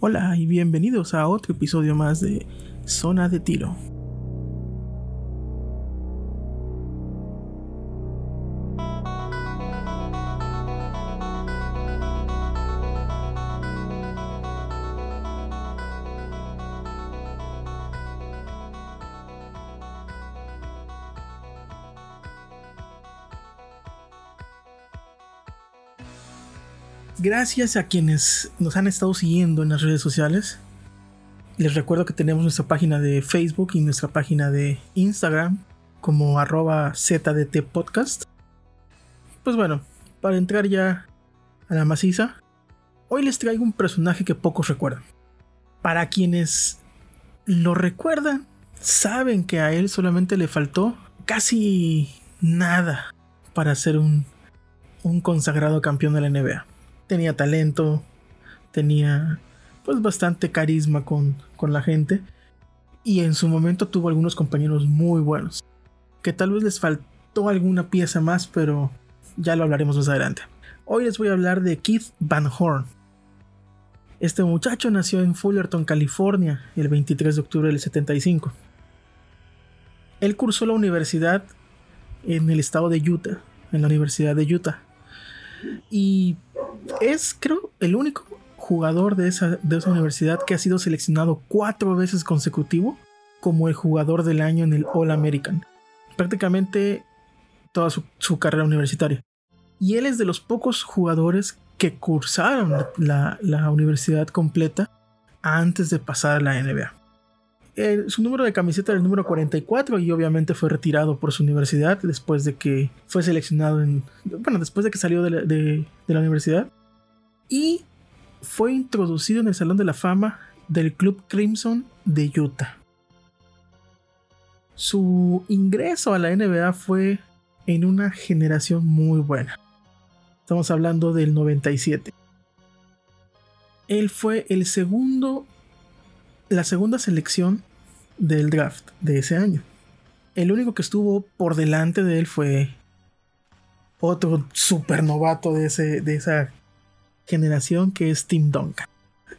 Hola y bienvenidos a otro episodio más de Zona de Tiro. Gracias a quienes nos han estado siguiendo en las redes sociales. Les recuerdo que tenemos nuestra página de Facebook y nuestra página de Instagram como arroba ZDT Podcast. Pues bueno, para entrar ya a la maciza, hoy les traigo un personaje que pocos recuerdan. Para quienes lo recuerdan, saben que a él solamente le faltó casi nada para ser un, un consagrado campeón de la NBA tenía talento, tenía pues bastante carisma con, con la gente y en su momento tuvo algunos compañeros muy buenos, que tal vez les faltó alguna pieza más, pero ya lo hablaremos más adelante. Hoy les voy a hablar de Keith Van Horn. Este muchacho nació en Fullerton, California, el 23 de octubre del 75. Él cursó la universidad en el estado de Utah, en la Universidad de Utah. Y es, creo, el único jugador de esa, de esa universidad que ha sido seleccionado cuatro veces consecutivo como el jugador del año en el All American. Prácticamente toda su, carrera universitaria. Y él es de los pocos jugadores que cursaron la, la universidad completa antes de pasar a la NBA. su número de camiseta era el número 44 y obviamente fue retirado por su universidad después de que fue seleccionado en... Bueno, después de que salió de de la universidad y fue introducido en el Salón de la Fama del Club Crimson de Utah. Su ingreso a la NBA fue en una generación muy buena. Estamos hablando del 97. Él fue el segundo, la segunda selección del draft de ese año. El único que estuvo por delante de él fue otro super novato de, ese, de esa generación que es Tim Duncan.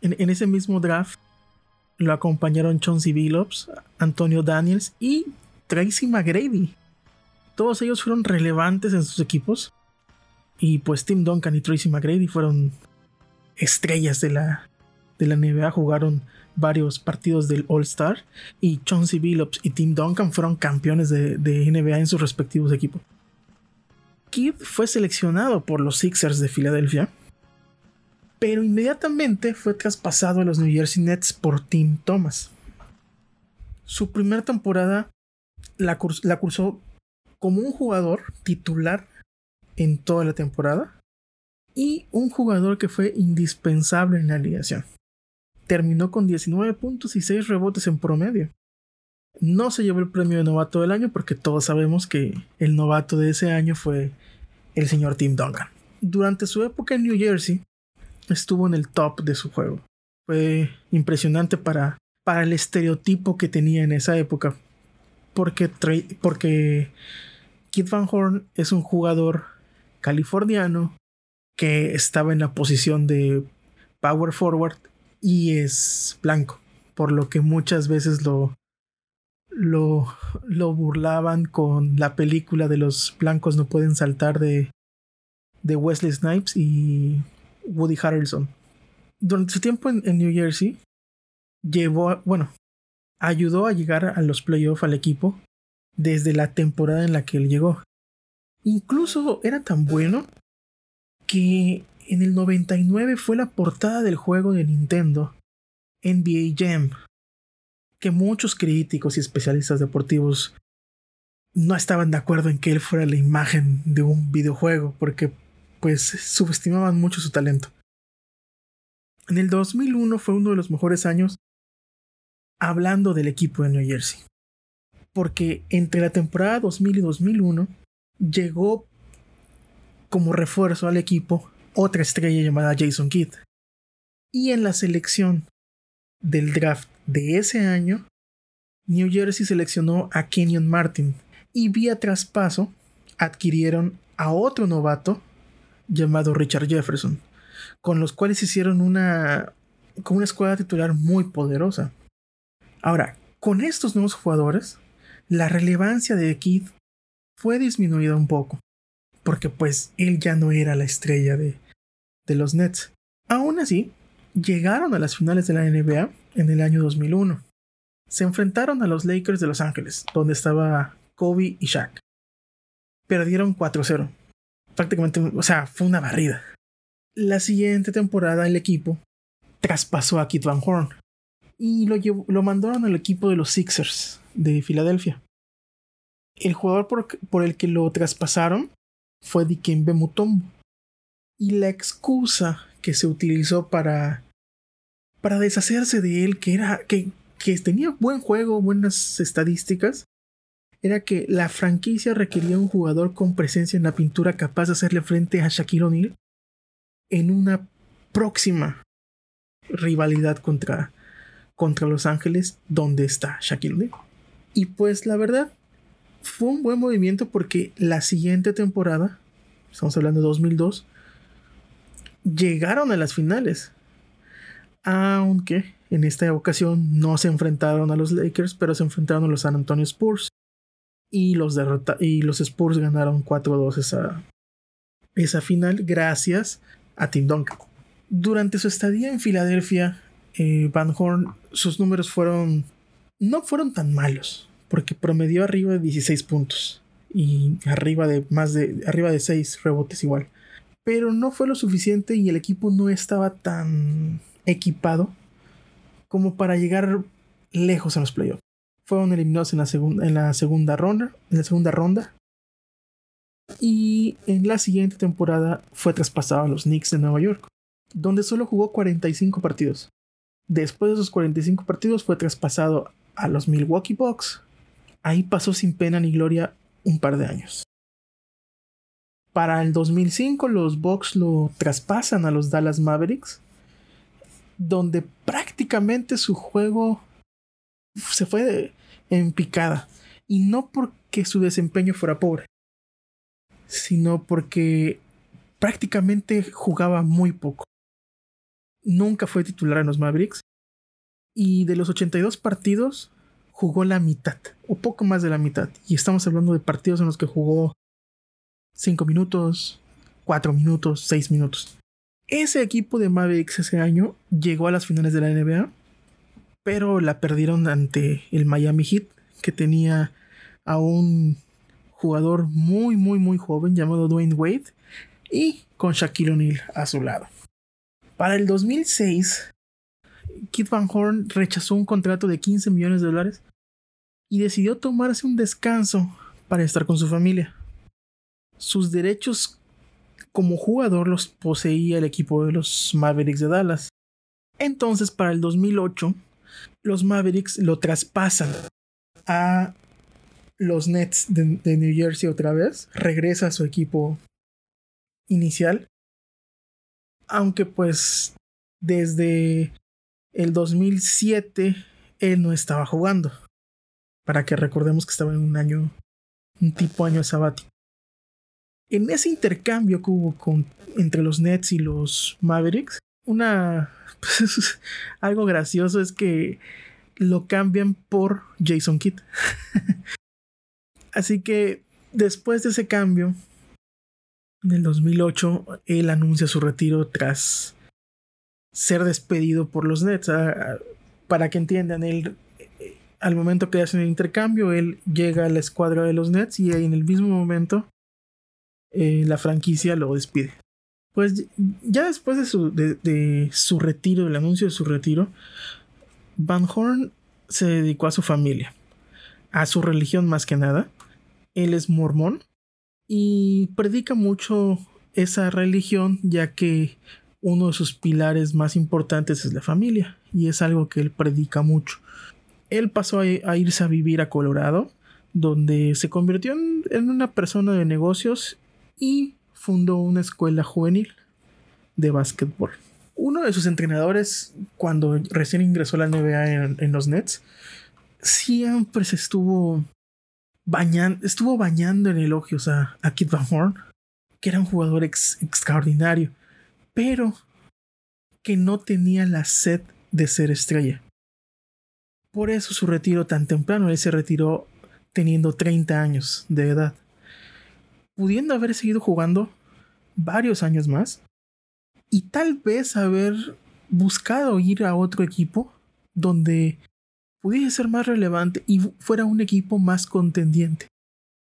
En, ese mismo draft lo acompañaron Chauncey Billups, Antonio Daniels y Tracy McGrady. Todos ellos fueron relevantes en sus equipos. Y pues Tim Duncan y Tracy McGrady fueron estrellas de la, de la NBA. Jugaron varios partidos del All Star. Y Chauncey Billups y Tim Duncan fueron campeones de, de NBA en sus respectivos equipos. Kidd fue seleccionado por los Sixers de Filadelfia pero inmediatamente fue traspasado a los New Jersey Nets por Tim Thomas. Su primera temporada la, cursó como un jugador titular en toda la temporada y un jugador que fue indispensable en la alineación. Terminó con 19 puntos y 6 rebotes en promedio. No se llevó el premio de novato del año porque todos sabemos que el novato de ese año fue el señor Tim Duncan. Durante su época en New Jersey, estuvo en el top de su juego. Fue impresionante para, para el estereotipo que tenía en esa época. Porque, porque Kid Van Horn es un jugador californiano que estaba en la posición de power forward y es blanco. Por lo que muchas veces lo, lo, lo burlaban con la película de los blancos no pueden saltar de, de Wesley Snipes y Woody Harrelson. Durante su tiempo en, New Jersey, llevó, bueno, ayudó a llegar a los playoffs al equipo desde la temporada en la que él llegó. Incluso era tan bueno que en el 99 fue la portada del juego de Nintendo, NBA Jam, que muchos críticos y especialistas deportivos no estaban de acuerdo en que él fuera la imagen de un videojuego, porque pues subestimaban mucho su talento. En el 2001 fue uno de los mejores años hablando del equipo de New Jersey. Porque entre la temporada 2000 y 2001 llegó como refuerzo al equipo otra estrella llamada Jason Kidd. Y en la selección del draft de ese año, New Jersey seleccionó a Kenyon Martin y vía traspaso adquirieron a otro novato llamado Richard Jefferson, con los cuales hicieron una, con una escuadra titular muy poderosa. Ahora, con estos nuevos jugadores, la relevancia de Keith fue disminuida un poco, porque pues él ya no era la estrella de, de los Nets. Aún así, llegaron a las finales de la NBA en el año 2001. Se enfrentaron a los Lakers de Los Ángeles, donde estaba Kobe y Shaq. Perdieron 4-0. Prácticamente, o sea, fue una barrida. La siguiente temporada el equipo traspasó a Kit Van Horn y lo, lo mandaron al equipo de los Sixers de Filadelfia. El jugador por, por el que lo traspasaron fue Dikembe Mutombo. Y la excusa que se utilizó para, para deshacerse de él, que era que, que tenía buen juego, buenas estadísticas, era que la franquicia requería un jugador con presencia en la pintura capaz de hacerle frente a Shaquille O'Neal en una próxima rivalidad contra, contra Los Ángeles, donde está Shaquille O'Neal. Y pues la verdad, fue un buen movimiento porque la siguiente temporada, estamos hablando de 2002, llegaron a las finales. Aunque en esta ocasión no se enfrentaron a los Lakers, pero se enfrentaron a los San Antonio Spurs y los, y los Spurs ganaron 4-2 esa, esa final gracias a Tim Duncan. Durante su estadía en Filadelfia, eh, Van Horn, sus números fueron no fueron tan malos, porque promedió arriba de 16 puntos y arriba de más de arriba de 6 rebotes igual. Pero no fue lo suficiente y el equipo no estaba tan equipado como para llegar lejos en los playoffs fueron eliminados en la, segunda, en la segunda ronda. En la segunda ronda. Y en la siguiente temporada fue traspasado a los Knicks de Nueva York, donde solo jugó 45 partidos. Después de esos 45 partidos fue traspasado a los Milwaukee Bucks. Ahí pasó sin pena ni gloria un par de años. Para el 2005 los Bucks lo traspasan a los Dallas Mavericks, donde prácticamente su juego se fue en picada. Y no porque su desempeño fuera pobre, sino porque prácticamente jugaba muy poco. Nunca fue titular en los Mavericks. Y de los 82 partidos, jugó la mitad, o poco más de la mitad. Y estamos hablando de partidos en los que jugó 5 minutos, 4 minutos, 6 minutos. Ese equipo de Mavericks ese año llegó a las finales de la NBA pero la perdieron ante el Miami Heat, que tenía a un jugador muy, muy, muy joven llamado Dwayne Wade y con Shaquille O'Neal a su lado. Para el 2006, Kit Van Horn rechazó un contrato de 15 millones de dólares y decidió tomarse un descanso para estar con su familia. Sus derechos como jugador los poseía el equipo de los Mavericks de Dallas. Entonces, para el 2008, los Mavericks lo traspasan a los Nets de, New Jersey otra vez. Regresa a su equipo inicial. Aunque pues desde el 2007 él no estaba jugando. Para que recordemos que estaba en un año, un tipo año sabático. En ese intercambio que hubo entre los Nets y los Mavericks, una algo gracioso es que lo cambian por Jason Kidd. Así que después de ese cambio, en el 2008, él anuncia su retiro tras ser despedido por los Nets. Ah, ah, para que entiendan, él, al momento que hacen el intercambio, él llega a la escuadra de los Nets y en el mismo momento eh, la franquicia lo despide. Pues ya después de su, de, su retiro, del anuncio de su retiro, Van Horn se dedicó a su familia, a su religión más que nada. Él es mormón y predica mucho esa religión ya que uno de sus pilares más importantes es la familia y es algo que él predica mucho. Él pasó a, irse a vivir a Colorado, donde se convirtió en una persona de negocios y fundó una escuela juvenil de básquetbol. Uno de sus entrenadores, cuando recién ingresó a la NBA en, los Nets, siempre se estuvo bañando, estuvo bañando en elogios a, Kid Van Horn, que era un jugador extraordinario. Pero que no tenía la sed de ser estrella. Por eso su retiro tan temprano, él se retiró teniendo 30 años de edad, pudiendo haber seguido jugando varios años más y tal vez haber buscado ir a otro equipo donde pudiese ser más relevante y fuera un equipo más contendiente.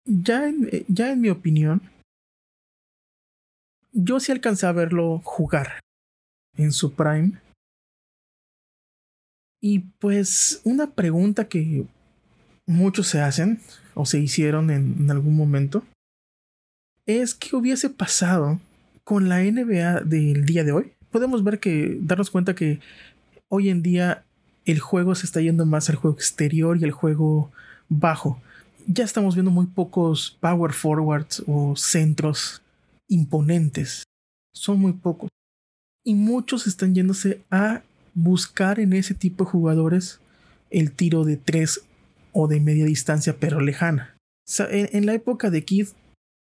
Ya en, ya en mi opinión, yo sí alcancé a verlo jugar en su prime. Y pues una pregunta que muchos se hacen o se hicieron en, algún momento es qué hubiese pasado con la NBA del día de hoy. Podemos ver que darnos cuenta que hoy en día el juego se está yendo más al juego exterior y al juego bajo. Ya estamos viendo muy pocos power forwards o centros imponentes. Son muy pocos. Y muchos están yéndose a buscar en ese tipo de jugadores el tiro de tres o de media distancia pero lejana. en, la época de Kid,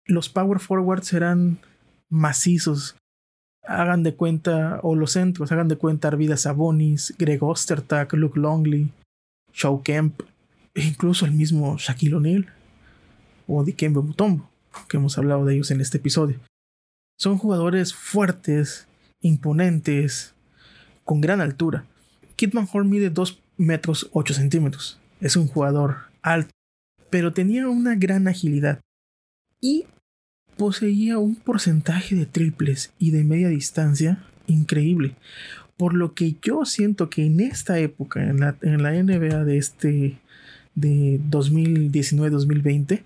los power forwards eran macizos. Hagan de cuenta, o los centros, hagan de cuenta Arvida Sabonis, Greg Ostertag, Luke Longley, Shaw Kemp, e incluso el mismo Shaquille O'Neal o Dikembe Mutombo, que hemos hablado de ellos en este episodio. Son jugadores fuertes, imponentes, con gran altura. Kidman Horn mide 2 metros 8 centímetros. Es un jugador alto, pero tenía una gran agilidad y poseía un porcentaje de triples y de media distancia increíble. Por lo que yo siento que en esta época, en la, en la NBA de este de 2019-2020,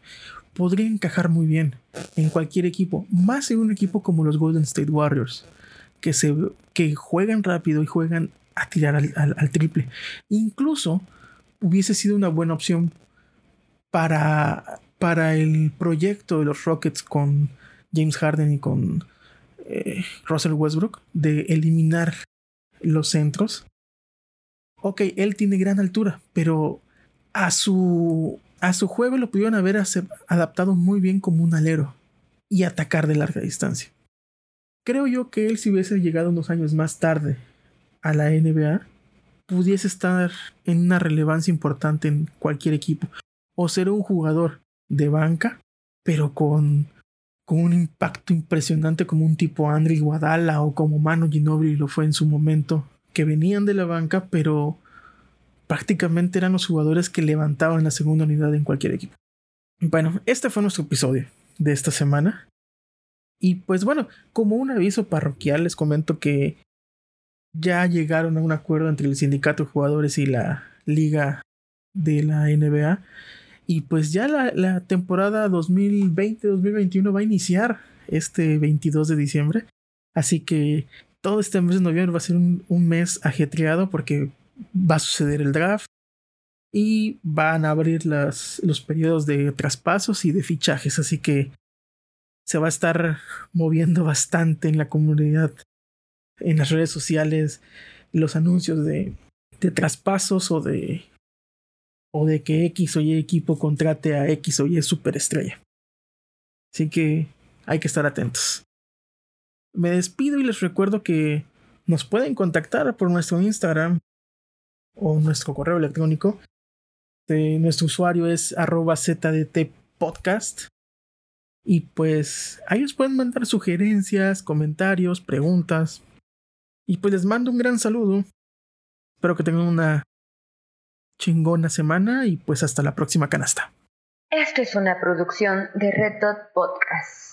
podría encajar muy bien en cualquier equipo, más en un equipo como los Golden State Warriors, que, se, que juegan rápido y juegan a tirar al, triple. Incluso hubiese sido una buena opción para, para el proyecto de los Rockets con James Harden y con eh, Russell Westbrook de eliminar los centros. Ok, él tiene gran altura, pero a su a su juego lo pudieron haber adaptado muy bien como un alero y atacar de larga distancia. Creo yo que él si hubiese llegado unos años más tarde a la NBA, pudiese estar en una relevancia importante en cualquier equipo. O ser un jugador de banca, pero con, con un impacto impresionante como un tipo André Guadala o como Manu Ginobili lo fue en su momento, que venían de la banca, pero prácticamente eran los jugadores que levantaban la segunda unidad en cualquier equipo. Bueno, este fue nuestro episodio de esta semana. Y pues bueno, como un aviso parroquial les comento que ya llegaron a un acuerdo entre el sindicato de jugadores y la liga de la NBA. Y pues ya la, temporada 2020-2021 va a iniciar este 22 de diciembre. Así que todo este mes de noviembre va a ser un, un mes ajetreado porque va a suceder el draft y van a abrir las, los periodos de traspasos y de fichajes, así que se va a estar moviendo bastante en la comunidad, en las redes sociales, los anuncios de, de traspasos o de o de que X o equipo contrate a X o superestrella. Así que hay que estar atentos. Me despido y les recuerdo que nos pueden contactar por nuestro Instagram o nuestro correo electrónico. nuestro usuario es arroba ZDT podcast. Y pues ahí os pueden mandar sugerencias, comentarios, preguntas. Y pues les mando un gran saludo. Espero que tengan una chingona semana y pues hasta la próxima canasta. Esto es una producción de Red Dot Podcast.